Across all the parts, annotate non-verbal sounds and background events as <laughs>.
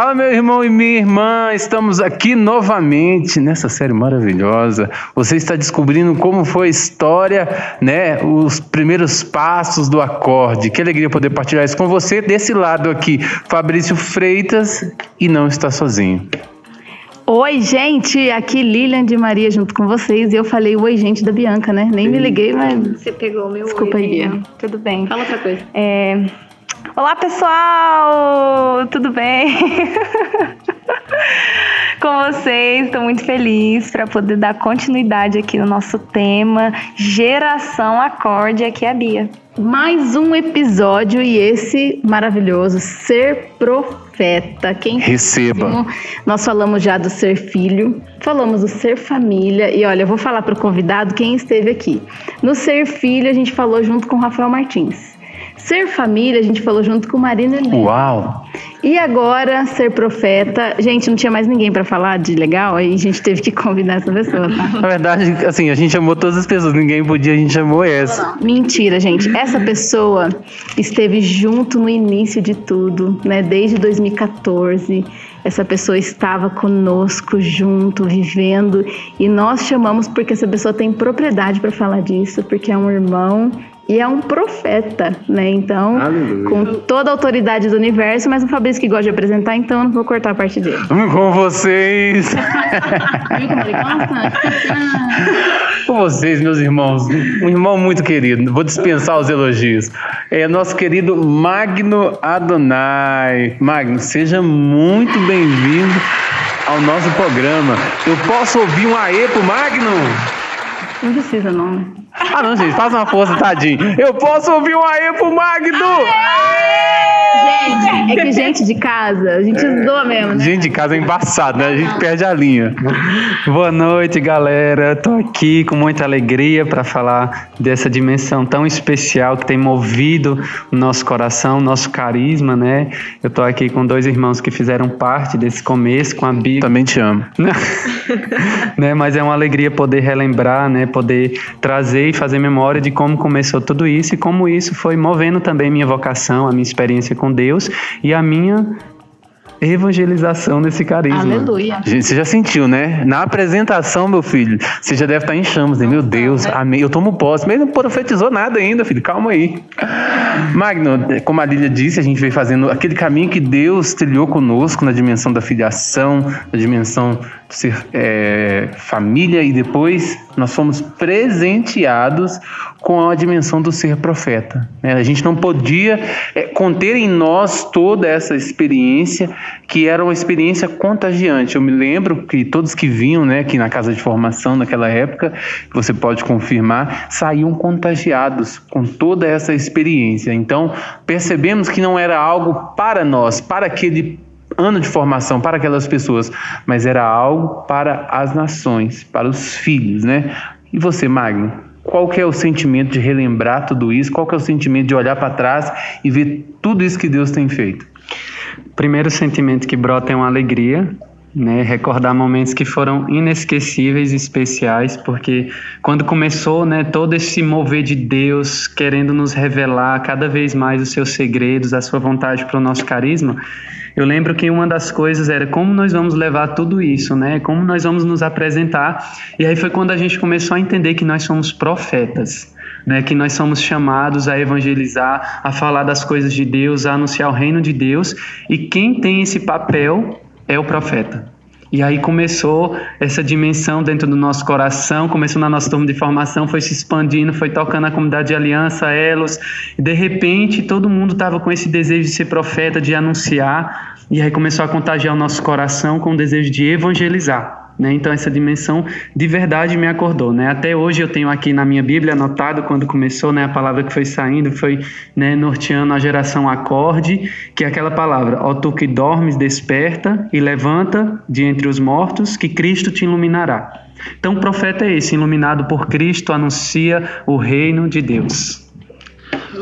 Fala, meu irmão e minha irmã, estamos aqui novamente nessa série maravilhosa. Você está descobrindo como foi a história, né? Os primeiros passos do acorde. Que alegria poder partilhar isso com você. Desse lado aqui, Fabrício Freitas, e não está sozinho. Oi, gente, aqui Lilian de Maria junto com vocês. E eu falei oi, gente, da Bianca, né? Nem me liguei, mas. Você pegou o meu Desculpa oi, aí. Bia. Tudo bem. Fala outra coisa. É... Olá, pessoal! Tudo bem? <laughs> Com vocês, estou muito feliz para poder dar continuidade aqui no nosso tema Geração Acorde. Aqui é a Bia. Mais um episódio e esse maravilhoso Ser Profeta. Quem Receba. nós falamos já do ser filho, falamos do ser família e olha, eu vou falar para o convidado quem esteve aqui. No ser filho a gente falou junto com o Rafael Martins. Ser família a gente falou junto com Marina Helena. Uau! E agora ser profeta, gente, não tinha mais ninguém para falar de legal, aí a gente teve que convidar essa pessoa, tá? Na verdade, assim, a gente chamou todas as pessoas, ninguém podia, a gente chamou essa. Mentira, gente. Essa pessoa esteve junto no início de tudo, né? Desde 2014. Essa pessoa estava conosco junto, vivendo, e nós chamamos porque essa pessoa tem propriedade para falar disso, porque é um irmão e é um profeta, né? Então, Aleluia. com toda a autoridade do universo, mas o Fabrício que gosta de apresentar, então eu não vou cortar a parte dele. Com vocês, <laughs> <laughs> com vocês, meus irmãos, um irmão muito querido, vou dispensar os elogios. É nosso querido Magno Adonai. Magno, seja muito bem-vindo ao nosso programa. Eu posso ouvir um aê pro Magno? Não precisa, não. Ah, não, gente, faz uma força, tadinho. Eu posso ouvir um aê pro Magno? Gente, é que gente de casa, a gente zoa mesmo, né? Gente de casa é embaçado, né? A gente perde a linha. Boa noite, galera. Tô aqui com muita alegria para falar dessa dimensão tão especial que tem movido o nosso coração, nosso carisma, né? Eu tô aqui com dois irmãos que fizeram parte desse começo com a Bíblia. Também te amo. <laughs> né? Mas é uma alegria poder relembrar, né? Poder trazer e fazer memória de como começou tudo isso e como isso foi movendo também minha vocação, a minha experiência com Deus e a minha evangelização nesse carisma. Aleluia. Gente, você já sentiu, né? Na apresentação, meu filho, você já deve estar em chamas, né? Meu Deus, amém. Eu tomo posse. Mas não profetizou nada ainda, filho. Calma aí. Magno, como a Lília disse, a gente veio fazendo aquele caminho que Deus trilhou conosco na dimensão da filiação, na dimensão de ser é, família e depois nós fomos presenteados com a dimensão do ser profeta. né? A gente não podia é, conter em nós toda essa experiência que era uma experiência contagiante. Eu me lembro que todos que vinham né, aqui na casa de formação naquela época, você pode confirmar, saíam contagiados com toda essa experiência. Então, percebemos que não era algo para nós, para aquele ano de formação para aquelas pessoas, mas era algo para as nações, para os filhos, né? E você, Magno? Qual que é o sentimento de relembrar tudo isso? Qual que é o sentimento de olhar para trás e ver tudo isso que Deus tem feito? Primeiro sentimento que brota é uma alegria, né? Recordar momentos que foram inesquecíveis especiais, porque quando começou, né, todo esse mover de Deus querendo nos revelar cada vez mais os seus segredos, a sua vontade para o nosso carisma, eu lembro que uma das coisas era como nós vamos levar tudo isso, né? Como nós vamos nos apresentar. E aí foi quando a gente começou a entender que nós somos profetas. Né, que nós somos chamados a evangelizar, a falar das coisas de Deus, a anunciar o reino de Deus, e quem tem esse papel é o profeta. E aí começou essa dimensão dentro do nosso coração, começou na nossa turma de formação, foi se expandindo, foi tocando a comunidade de aliança, elos, e de repente todo mundo estava com esse desejo de ser profeta, de anunciar, e aí começou a contagiar o nosso coração com o desejo de evangelizar. Né? Então essa dimensão de verdade me acordou. Né? Até hoje eu tenho aqui na minha Bíblia anotado quando começou, né, a palavra que foi saindo foi né, norteando a geração acorde, que é aquela palavra, ó tu que dormes, desperta e levanta de entre os mortos, que Cristo te iluminará. Então o profeta é esse, iluminado por Cristo, anuncia o reino de Deus.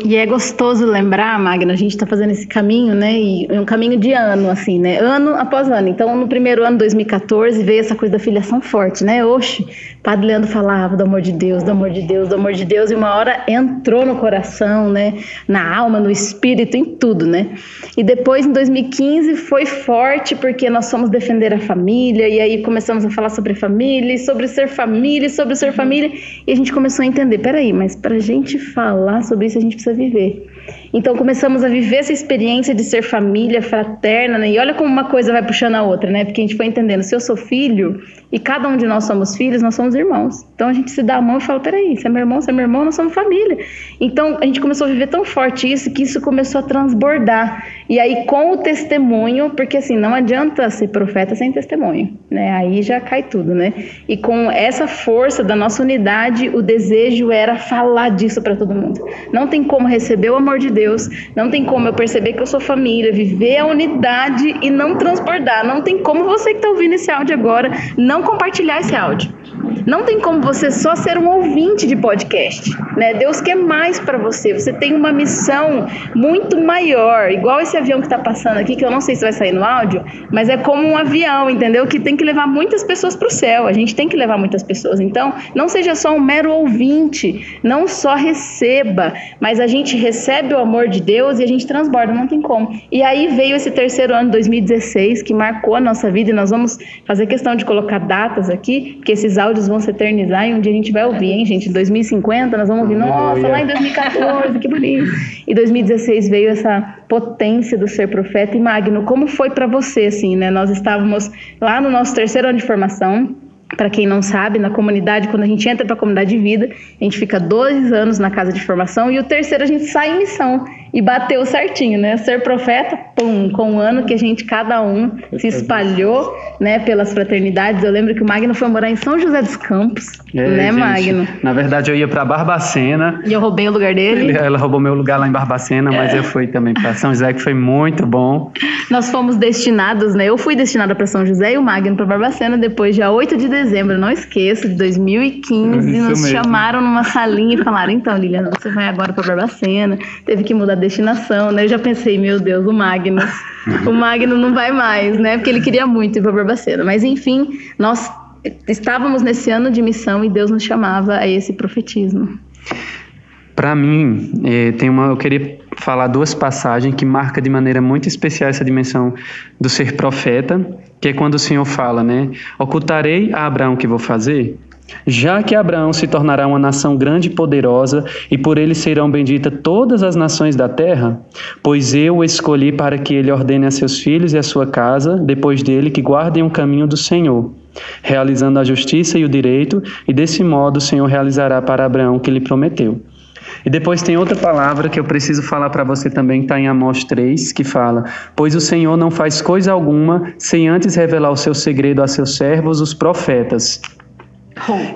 E é gostoso lembrar, Magna, a gente está fazendo esse caminho, né? E é um caminho de ano, assim, né? Ano após ano. Então, no primeiro ano, 2014, veio essa coisa da filiação forte, né? Oxe, Padre Leandro falava do amor de Deus, do amor de Deus, do amor de Deus, e uma hora entrou no coração, né? Na alma, no espírito, em tudo, né? E depois, em 2015, foi forte porque nós fomos defender a família, e aí começamos a falar sobre família, e sobre ser família, e sobre ser família, e a gente começou a entender, peraí, mas para a gente falar sobre isso, a gente precisa viver. Então começamos a viver essa experiência de ser família fraterna, né? E olha como uma coisa vai puxando a outra, né? Porque a gente foi entendendo, se eu sou filho e cada um de nós somos filhos, nós somos irmãos. Então a gente se dá a mão e fala, peraí, você é meu irmão, você é meu irmão, nós somos família. Então a gente começou a viver tão forte isso que isso começou a transbordar. E aí com o testemunho, porque assim, não adianta ser profeta sem testemunho, né? Aí já cai tudo, né? E com essa força da nossa unidade, o desejo era falar disso para todo mundo. Não tem como receber o amor de Deus, não tem como eu perceber que eu sou família, viver a unidade e não transbordar. Não tem como você que está ouvindo esse áudio agora não compartilhar esse áudio. Não tem como você só ser um ouvinte de podcast, né? Deus quer mais para você. Você tem uma missão muito maior, igual esse avião que está passando aqui, que eu não sei se vai sair no áudio, mas é como um avião, entendeu? Que tem que levar muitas pessoas para o céu. A gente tem que levar muitas pessoas. Então, não seja só um mero ouvinte, não só receba, mas a gente recebe o amor de Deus e a gente transborda, não tem como. E aí veio esse terceiro ano, 2016, que marcou a nossa vida e nós vamos fazer questão de colocar datas aqui, porque esses áudios vão se eternizar e um dia a gente vai ouvir, hein, gente? Em 2050 nós vamos ouvir, nossa, lá em 2014, que bonito. E 2016 veio essa potência do ser profeta e Magno. Como foi para você, assim, né? Nós estávamos lá no nosso terceiro ano de formação, para quem não sabe, na comunidade, quando a gente entra para a comunidade de vida, a gente fica dois anos na casa de formação e o terceiro a gente sai em missão e bateu certinho, né? Ser profeta, pum, com um ano que a gente, cada um, se espalhou, né, pelas fraternidades. Eu lembro que o Magno foi morar em São José dos Campos, é, né, gente, Magno? Na verdade, eu ia para Barbacena. E eu roubei o lugar dele. Ele, ela roubou meu lugar lá em Barbacena, mas é. eu fui também para São José, que foi muito bom. Nós fomos destinados, né? Eu fui destinada para São José e o Magno para Barbacena depois, dia 8 de dezembro, não esqueço, de 2015. Isso nos mesmo. chamaram numa salinha e falaram: então, Liliana, você vai agora para Barbacena. Teve que mudar destinação, né? Eu já pensei, meu Deus, o Magno. o Magno não vai mais, né? Porque ele queria muito ir para Barbacena. Mas enfim, nós estávamos nesse ano de missão e Deus nos chamava a esse profetismo. Para mim, é, tem uma, eu queria falar duas passagens que marcam de maneira muito especial essa dimensão do ser profeta, que é quando o Senhor fala, né? Ocultarei a Abraão que vou fazer? Já que Abraão se tornará uma nação grande e poderosa, e por ele serão benditas todas as nações da terra, pois eu o escolhi para que ele ordene a seus filhos e a sua casa, depois dele, que guardem o caminho do Senhor, realizando a justiça e o direito, e desse modo o Senhor realizará para Abraão o que lhe prometeu. E depois tem outra palavra que eu preciso falar para você também, que está em Amós 3, que fala: Pois o Senhor não faz coisa alguma sem antes revelar o seu segredo a seus servos, os profetas.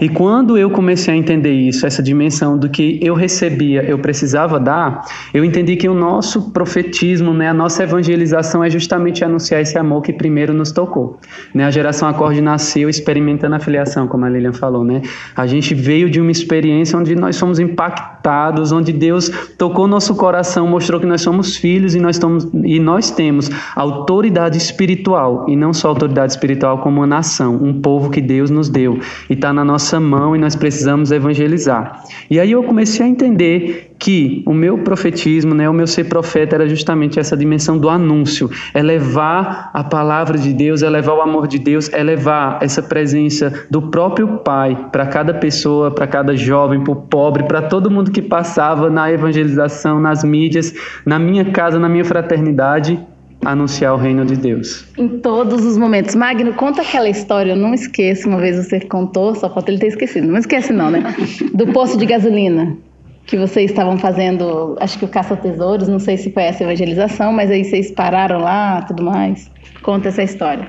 E quando eu comecei a entender isso, essa dimensão do que eu recebia, eu precisava dar, eu entendi que o nosso profetismo, né, a nossa evangelização é justamente anunciar esse amor que primeiro nos tocou. Né? A geração Acorde nasceu experimentando a filiação, como a Lilian falou. Né? A gente veio de uma experiência onde nós somos impactados, onde Deus tocou nosso coração, mostrou que nós somos filhos e nós, estamos, e nós temos autoridade espiritual, e não só autoridade espiritual como uma nação, um povo que Deus nos deu. E está na nossa mão e nós precisamos evangelizar. E aí eu comecei a entender que o meu profetismo, né, o meu ser profeta era justamente essa dimensão do anúncio, é levar a palavra de Deus, é levar o amor de Deus, é levar essa presença do próprio Pai para cada pessoa, para cada jovem, para o pobre, para todo mundo que passava na evangelização, nas mídias, na minha casa, na minha fraternidade anunciar o reino de Deus. Em todos os momentos. Magno, conta aquela história, eu não esqueço, uma vez você contou, só falta ele ter esquecido. Não esquece não, né? Do posto de gasolina. Que vocês estavam fazendo, acho que o caça-tesouros, não sei se foi essa evangelização, mas aí vocês pararam lá, tudo mais. Conta essa história.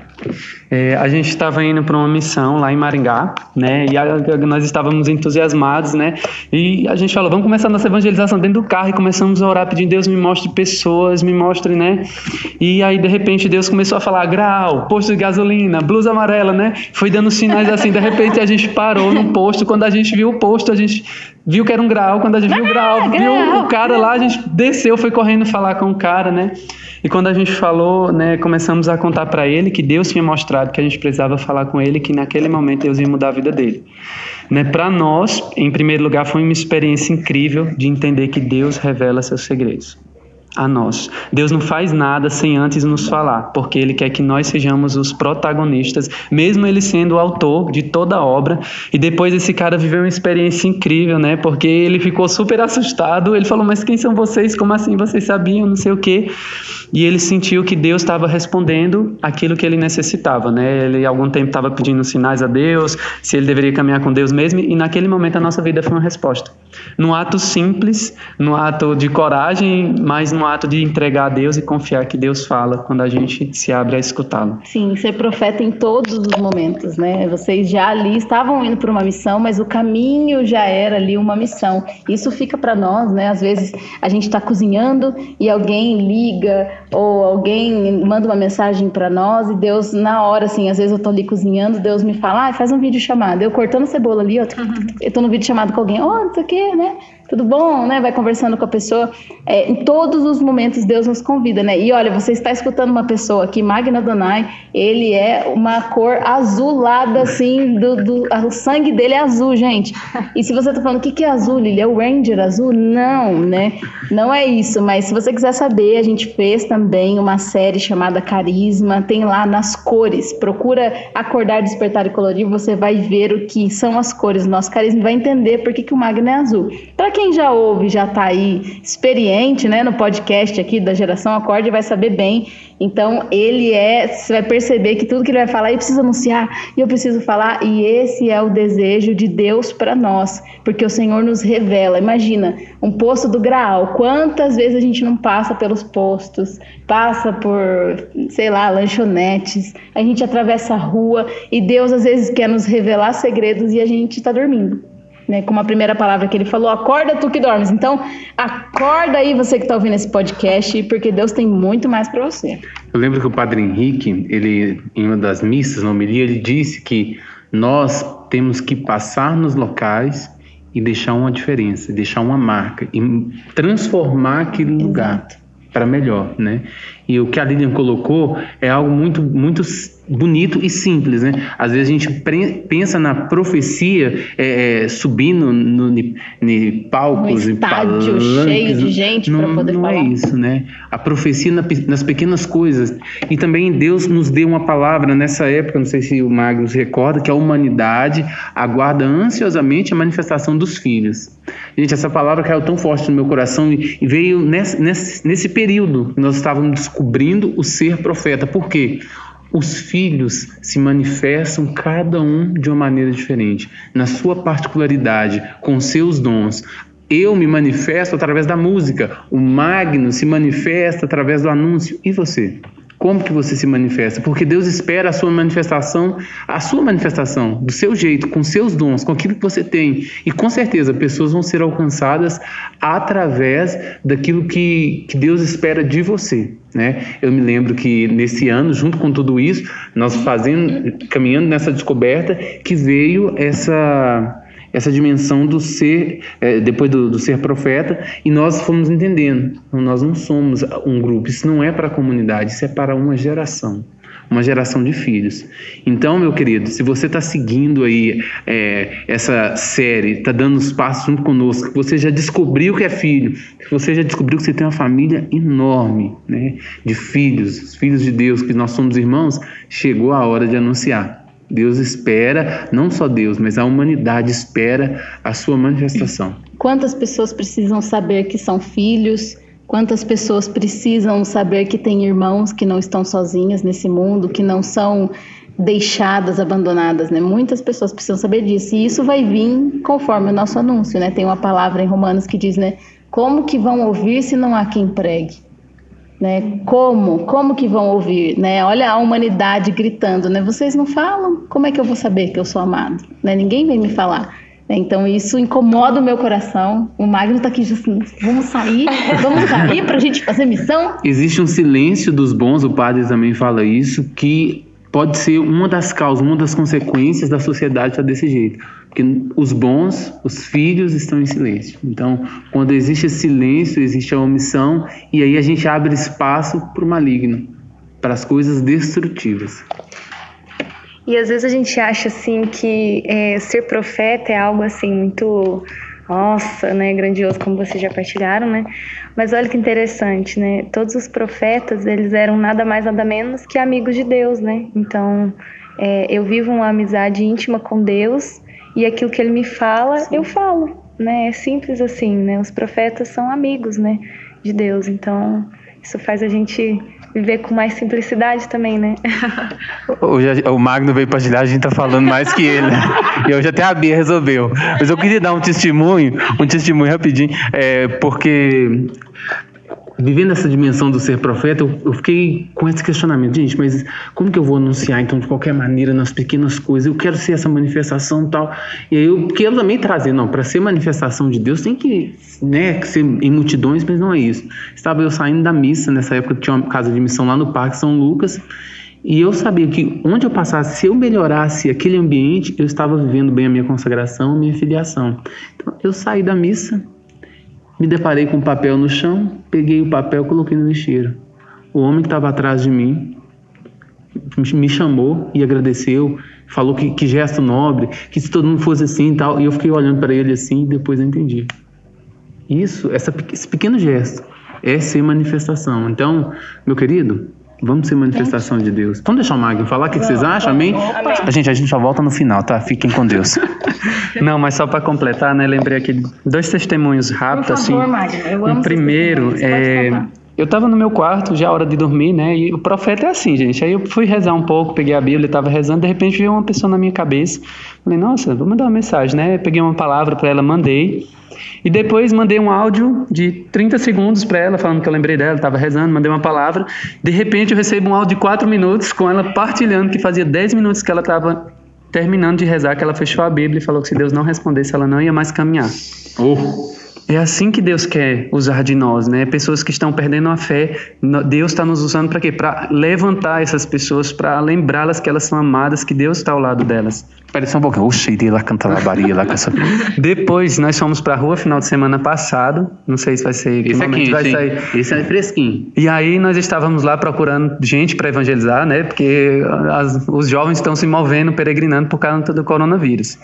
É, a gente estava indo para uma missão lá em Maringá, né? E a, nós estávamos entusiasmados, né? E a gente falou, vamos começar a nossa evangelização dentro do carro e começamos a orar pedindo Deus me mostre pessoas, me mostre, né? E aí de repente Deus começou a falar grau, posto de gasolina, blusa amarela, né? Foi dando sinais assim. De repente a gente parou num posto. Quando a gente viu o posto, a gente viu que era um grau. Quando a gente viu o grau, ah, viu o cara lá, a gente desceu, foi correndo falar com o cara, né? E quando a gente falou, né, começamos a contar para ele que Deus tinha mostrado que a gente precisava falar com ele, que naquele momento Deus ia mudar a vida dele. Né, para nós, em primeiro lugar, foi uma experiência incrível de entender que Deus revela seus segredos a nós. Deus não faz nada sem antes nos falar, porque Ele quer que nós sejamos os protagonistas, mesmo Ele sendo o autor de toda a obra. E depois esse cara viveu uma experiência incrível, né? Porque ele ficou super assustado. Ele falou: Mas quem são vocês? Como assim vocês sabiam? Não sei o quê. E ele sentiu que Deus estava respondendo aquilo que ele necessitava, né? Ele algum tempo estava pedindo sinais a Deus, se ele deveria caminhar com Deus mesmo, e naquele momento a nossa vida foi uma resposta. Num ato simples, num ato de coragem, mas num ato de entregar a Deus e confiar que Deus fala quando a gente se abre a escutá-lo. Sim, ser profeta em todos os momentos, né? Vocês já ali estavam indo para uma missão, mas o caminho já era ali uma missão. Isso fica para nós, né? Às vezes a gente está cozinhando e alguém liga ou alguém manda uma mensagem para nós e Deus na hora, assim, às vezes eu tô ali cozinhando, Deus me fala, ah, faz um vídeo chamado. Eu cortando cebola ali, eu tô, eu tô no vídeo chamado com alguém, oh, não sei o quê, né? Tudo bom, né? Vai conversando com a pessoa. É, em todos os momentos Deus nos convida, né? E olha, você está escutando uma pessoa aqui, Magna Donai, ele é uma cor azulada, assim, do, do o sangue dele é azul, gente. E se você está falando, o que, que é azul, Ele É o Ranger azul? Não, né? Não é isso, mas se você quiser saber, a gente fez também uma série chamada Carisma, tem lá nas cores. Procura acordar, despertar e colorir, você vai ver o que são as cores do nosso carisma e vai entender por que, que o Magna é azul. Para quem já ouve, já está aí experiente, né, no podcast aqui da Geração Acorde, vai saber bem. Então, ele é, você vai perceber que tudo que ele vai falar, ele precisa anunciar, e eu preciso falar, e esse é o desejo de Deus para nós, porque o Senhor nos revela. Imagina, um posto do Graal, quantas vezes a gente não passa pelos postos, passa por, sei lá, lanchonetes, a gente atravessa a rua e Deus às vezes quer nos revelar segredos e a gente está dormindo né? Como a primeira palavra que ele falou, acorda tu que dormes. Então, acorda aí você que está ouvindo esse podcast, porque Deus tem muito mais para você. Eu lembro que o Padre Henrique, ele em uma das missas, na homilia, ele disse que nós temos que passar nos locais e deixar uma diferença, deixar uma marca e transformar aquele lugar para melhor, né? E o que a Lilian colocou é algo muito, muito bonito e simples, né? Às vezes a gente pensa na profecia é, é, subindo no, no, palcos, no estádio cheio de gente para poder não falar. Não é isso, né? A profecia na, nas pequenas coisas. E também Deus nos deu uma palavra nessa época, não sei se o Magnus recorda, que a humanidade aguarda ansiosamente a manifestação dos filhos. Gente, essa palavra caiu tão forte no meu coração e, e veio nesse, nesse, nesse período. Nós estávamos descobrindo o ser profeta. Por quê? Os filhos se manifestam cada um de uma maneira diferente, na sua particularidade, com seus dons. Eu me manifesto através da música, o Magno se manifesta através do anúncio. E você? Como que você se manifesta? Porque Deus espera a sua manifestação, a sua manifestação, do seu jeito, com seus dons, com aquilo que você tem. E com certeza pessoas vão ser alcançadas através daquilo que, que Deus espera de você. Né? Eu me lembro que nesse ano, junto com tudo isso, nós fazendo, caminhando nessa descoberta, que veio essa essa dimensão do ser, é, depois do, do, ser profeta, e nós fomos entendendo. nós não somos um grupo, isso não é para a comunidade, isso é para uma geração. Uma geração de filhos. Então, meu querido, se você está seguindo aí é, essa série, está dando os passos junto conosco, você já descobriu que é filho, você já descobriu que você tem uma família enorme né, de filhos, os filhos de Deus, que nós somos irmãos, chegou a hora de anunciar. Deus espera, não só Deus, mas a humanidade espera a sua manifestação. Quantas pessoas precisam saber que são filhos? Quantas pessoas precisam saber que têm irmãos que não estão sozinhas nesse mundo, que não são deixadas, abandonadas, né? Muitas pessoas precisam saber disso. E isso vai vir conforme o nosso anúncio, né? Tem uma palavra em Romanos que diz, né? Como que vão ouvir se não há quem pregue? Né? Como? Como que vão ouvir? Né? Olha a humanidade gritando, né? Vocês não falam? Como é que eu vou saber que eu sou amado? Né? Ninguém vem me falar. Né? Então isso incomoda o meu coração. O Magno está aqui assim, vamos sair, vamos sair para a gente fazer missão. Existe um silêncio dos bons, o padre também fala isso, que pode ser uma das causas, uma das consequências da sociedade estar desse jeito. Porque os bons, os filhos estão em silêncio. Então, quando existe silêncio, existe a omissão, e aí a gente abre espaço para o maligno, para as coisas destrutivas. E às vezes a gente acha assim que é, ser profeta é algo assim muito nossa, né, grandioso como vocês já partilharam, né? Mas olha que interessante, né? Todos os profetas, eles eram nada mais nada menos que amigos de Deus, né? Então, é, eu vivo uma amizade íntima com Deus e aquilo que ele me fala, Sim. eu falo, né? É simples assim, né? Os profetas são amigos, né, de Deus. Então, isso faz a gente viver com mais simplicidade também, né? <laughs> Hoje o Magno veio partilhar, a gente tá falando mais que ele. e hoje até a Bia resolveu. Mas eu queria dar um testemunho, um testemunho rapidinho, é, porque vivendo essa dimensão do ser profeta, eu, eu, fiquei com esse questionamento, gente, mas como que eu vou anunciar então de qualquer maneira nas pequenas coisas? Eu quero ser essa manifestação tal. E aí eu quero também trazer, não, para ser manifestação de Deus tem que, né, ser em multidões, mas não é isso. Estava eu saindo da missa nessa época que tinha uma casa de missão lá no Parque São Lucas. E eu sabia que onde eu passasse, se eu melhorasse aquele ambiente, eu estava vivendo bem a minha consagração, a minha filiação. Então, eu saí da missa, me deparei com um papel no chão, peguei o papel e coloquei no lixeiro. O homem que estava atrás de mim me chamou e agradeceu, falou que, que gesto nobre, que se todo mundo fosse assim e tal. E eu fiquei olhando para ele assim e depois eu entendi. Isso, essa, esse pequeno gesto é ser manifestação. Então, meu querido, Vamos ser manifestação de Deus. Vamos deixar o Magno falar o que, que vocês acham, amém? A gente, a gente só volta no final, tá? Fiquem com Deus. <laughs> Não, mas só para completar, né? Lembrei aqui dois testemunhos rápidos, Por favor, assim. Magno, eu amo o primeiro é eu estava no meu quarto, já a hora de dormir, né? E o profeta é assim, gente. Aí eu fui rezar um pouco, peguei a Bíblia, estava rezando, de repente veio uma pessoa na minha cabeça. Falei, nossa, vou mandar uma mensagem, né? Peguei uma palavra para ela, mandei. E depois mandei um áudio de 30 segundos para ela, falando que eu lembrei dela, estava rezando, mandei uma palavra. De repente eu recebo um áudio de 4 minutos com ela partilhando que fazia 10 minutos que ela estava terminando de rezar, que ela fechou a Bíblia e falou que se Deus não respondesse, ela não ia mais caminhar. Oh. É assim que Deus quer usar de nós, né? Pessoas que estão perdendo a fé, Deus está nos usando para quê? Para levantar essas pessoas, para lembrá-las que elas são amadas, que Deus está ao lado delas. Espera só um pouquinho. Oxe, irei lá cantar labaria lá com essa. Depois nós fomos pra rua final de semana passado. Não sei se vai ser. Esse aqui, vai sair. Esse é fresquinho. E aí nós estávamos lá procurando gente para evangelizar, né? Porque as, os jovens estão se movendo, peregrinando por causa do coronavírus.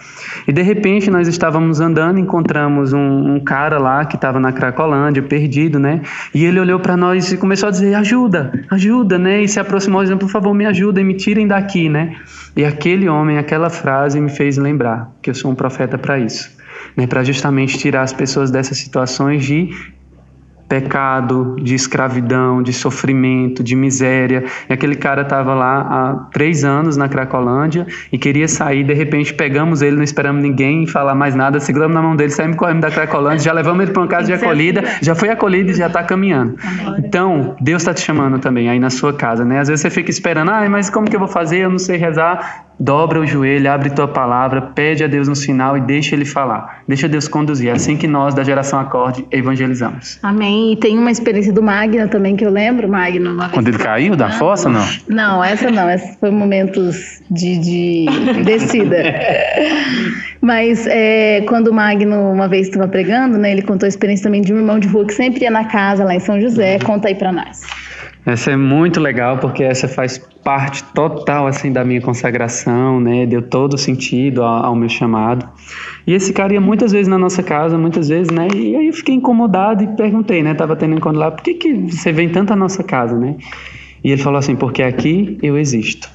E de repente nós estávamos andando, encontramos um, um cara lá que estava na Cracolândia, perdido, né? E ele olhou para nós e começou a dizer: ajuda, ajuda, né? E se aproximou dizendo: por favor, me ajudem, me tirem daqui, né? E aquele homem, aquela frase me fez lembrar que eu sou um profeta para isso, né? para justamente tirar as pessoas dessas situações de pecado, de escravidão, de sofrimento, de miséria. E aquele cara estava lá há três anos na Cracolândia e queria sair. De repente pegamos ele, não esperamos ninguém falar mais nada, seguramos na mão dele, saímos correndo da Cracolândia, já levamos ele para uma casa de acolhida, já foi acolhido e já está caminhando. Então Deus está te chamando também aí na sua casa, né? Às vezes você fica esperando, ah, mas como que eu vou fazer? Eu não sei rezar dobra o joelho, abre tua palavra, pede a Deus no sinal e deixa Ele falar. Deixa Deus conduzir. É assim que nós, da geração Acorde, evangelizamos. Amém. E tem uma experiência do Magno também que eu lembro, Magno. Quando ele caiu da fossa, não? Não, essa não. Essa foi momentos de, de <laughs> descida. Mas é, quando o Magno uma vez estava pregando, né, ele contou a experiência também de um irmão de rua que sempre ia na casa lá em São José. Conta aí para nós. Essa é muito legal porque essa faz parte total assim da minha consagração, né? Deu todo sentido ao, ao, meu chamado. E esse cara ia muitas vezes na nossa casa, muitas vezes, né? E aí eu fiquei incomodado e perguntei, né? Tava tendo encontro lá, por que, que você vem tanto à nossa casa, né? E ele falou assim, porque aqui eu existo.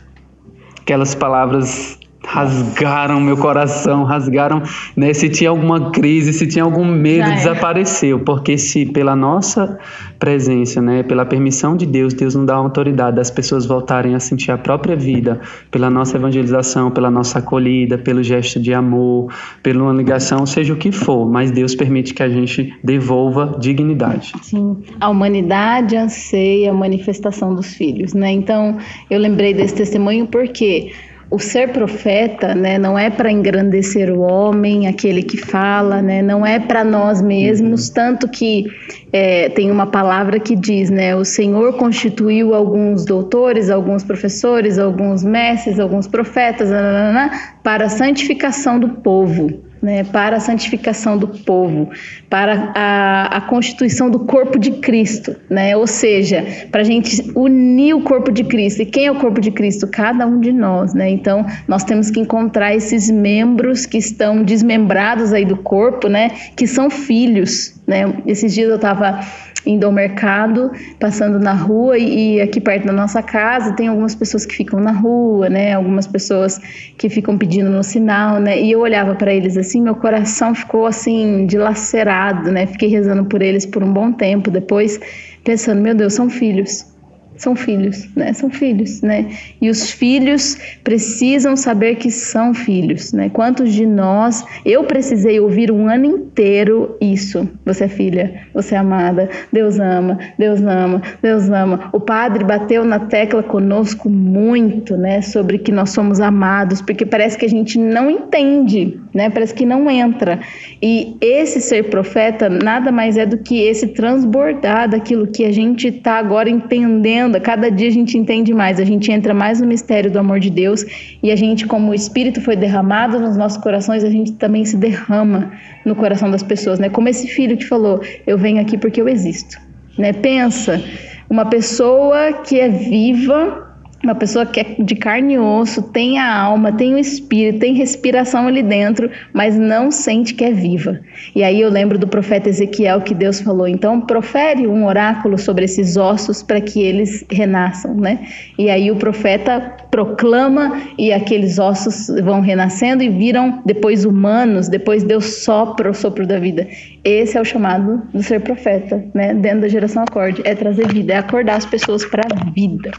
Aquelas palavras rasgaram meu coração, rasgaram, né? Se tinha alguma crise, se tinha algum medo, desapareceu, porque se pela nossa presença, né, pela permissão de Deus, Deus não dá autoridade das pessoas voltarem a sentir a própria vida, pela nossa evangelização, pela nossa acolhida, pelo gesto de amor, pela uma ligação, seja o que for, mas Deus permite que a gente devolva dignidade. Sim, a humanidade anseia a manifestação dos filhos, né? Então, eu lembrei desse testemunho porque o ser profeta, né, não é para engrandecer o homem, aquele que fala, né, não é para nós mesmos, uhum. tanto que é, tem uma palavra que diz, né, o Senhor constituiu alguns doutores, alguns professores, alguns mestres, alguns profetas, nananana, para a santificação do povo né, para a santificação do povo, para a, a constituição do corpo de Cristo, né? ou seja, para a gente unir o corpo de Cristo. E quem é o corpo de Cristo? Cada um de nós. Né? Então, nós temos que encontrar esses membros que estão desmembrados aí do corpo, né? que são filhos. Né? Esses dias eu estava indo ao mercado, passando na rua e, aqui perto da nossa casa tem algumas pessoas que ficam na rua, né? Algumas pessoas que ficam pedindo no sinal, né? E eu olhava para eles assim, meu coração ficou assim dilacerado, né? Fiquei rezando por eles por um bom tempo depois, pensando, meu Deus, são filhos são filhos, né? São filhos, né? E os filhos precisam saber que são filhos, né? Quantos de nós, eu precisei ouvir um ano inteiro isso. Você é filha, você é amada, Deus ama, Deus ama, Deus ama. O padre bateu na tecla conosco muito, né? Sobre que nós somos amados, porque parece que a gente não entende, né? Parece que não entra. E esse ser profeta nada mais é do que esse transbordar daquilo que a gente está agora entendendo cada dia a gente entende mais, a gente entra mais no mistério do amor de Deus e a gente, como o Espírito foi derramado nos nossos corações, a gente também se derrama no coração das pessoas, né? Como esse filho que falou, eu venho aqui porque eu existo, né? Pensa, uma pessoa que é viva uma pessoa que é de carne e osso, tem a alma, tem o espírito, tem respiração ali dentro, mas não sente que é viva. E aí eu lembro do profeta Ezequiel que Deus falou: então profere um oráculo sobre esses ossos para que eles renasçam, né? E aí o profeta proclama e aqueles ossos vão renascendo e viram depois humanos, depois Deus sopra o sopro da vida. Esse é o chamado do ser profeta, né? Dentro da geração acorde, é trazer vida, é acordar as pessoas para a vida.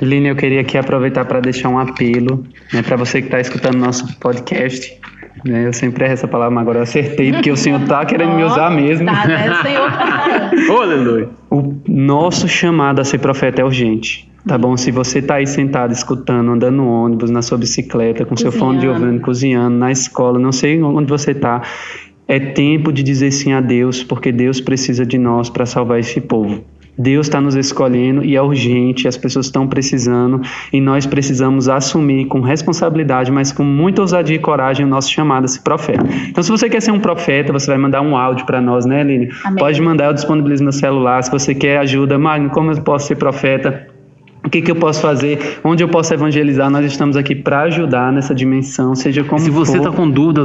Lina, eu queria aqui aproveitar para deixar um apelo né, para você que está escutando nosso podcast. Né, eu sempre erro essa palavra, mas agora eu acertei, porque o Senhor está querendo me usar mesmo. Tá, né, Senhor? <laughs> Aleluia. O nosso chamado a ser profeta é urgente. Tá bom? Se você está aí sentado, escutando, andando no ônibus, na sua bicicleta, com cozinhando. seu fone de ouvido, cozinhando, na escola, não sei onde você está, é tempo de dizer sim a Deus, porque Deus precisa de nós para salvar esse povo. Deus está nos escolhendo e é urgente, as pessoas estão precisando e nós precisamos assumir com responsabilidade, mas com muita ousadia e coragem o nosso chamado a ser profeta. Então, se você quer ser um profeta, você vai mandar um áudio para nós, né, Lili? Pode mandar, eu disponibilizo meu celular. Se você quer ajuda, Magno, como eu posso ser profeta? O que, que eu posso fazer? Onde eu posso evangelizar? Nós estamos aqui para ajudar nessa dimensão, seja como Se você está com dúvida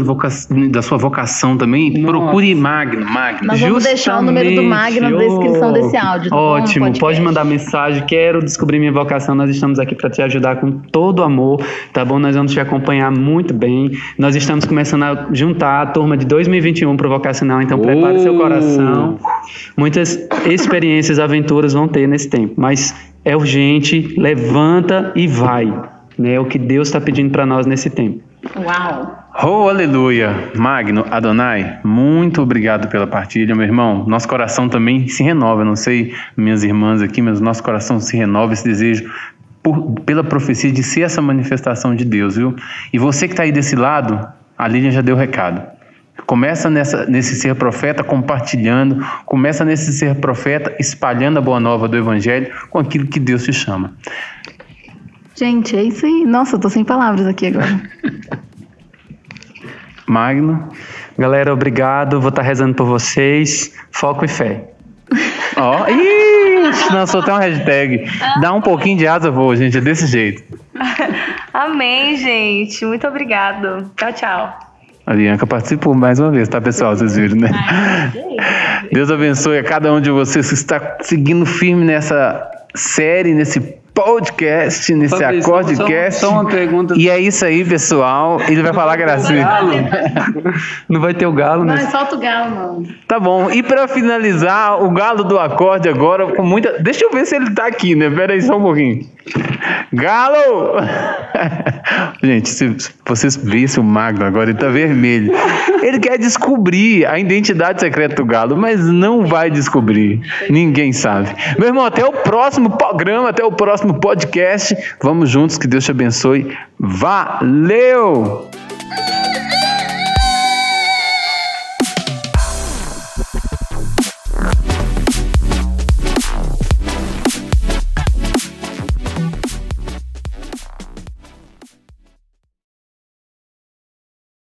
da sua vocação também, Nossa. procure Magno. Magno. Nós vamos Justamente. deixar o número do Magno na descrição desse áudio. Tá Ótimo, pode mandar mensagem. Quero descobrir minha vocação. Nós estamos aqui para te ajudar com todo amor, tá bom? Nós vamos te acompanhar muito bem. Nós estamos começando a juntar a turma de 2021 para o vocacional, então oh. prepare seu coração. Muitas experiências, aventuras vão ter nesse tempo, mas é urgente, levanta e vai. Né? É o que Deus está pedindo para nós nesse tempo. Uau! Oh, aleluia! Magno, Adonai, muito obrigado pela partilha, meu irmão. Nosso coração também se renova. Não sei, minhas irmãs aqui, mas nosso coração se renova esse desejo por, pela profecia de ser essa manifestação de Deus, viu? E você que está aí desse lado, a Lilian já deu o recado. Começa nessa, nesse ser profeta compartilhando, começa nesse ser profeta espalhando a boa nova do Evangelho com aquilo que Deus te chama. Gente, é isso aí. Nossa, eu tô sem palavras aqui agora. <laughs> Magno. Galera, obrigado. Vou estar tá rezando por vocês. Foco e fé. Ó, oh, lançou até uma hashtag. Dá um pouquinho de asa vou, gente. É desse jeito. <laughs> Amém, gente. Muito obrigado. Tchau, tchau. A Bianca participou mais uma vez, tá, pessoal? Vocês viram, né? Deus abençoe a cada um de vocês que está seguindo firme nessa série, nesse podcast, nesse Fabrício, acordecast. Só, só uma pergunta. E é isso aí, pessoal. Ele vai falar gracinha. Não vai ter o galo, né? Vai, solta o galo, mano. Tá bom. E pra finalizar, o galo do acorde agora com muita. Deixa eu ver se ele tá aqui, né? Pera aí só um pouquinho. Galo! <laughs> Gente, se vocês vissem o Magno agora, ele tá vermelho. Ele quer descobrir a identidade secreta do galo, mas não vai descobrir. Ninguém sabe. Meu irmão, até o próximo programa, até o próximo podcast. Vamos juntos, que Deus te abençoe. Valeu!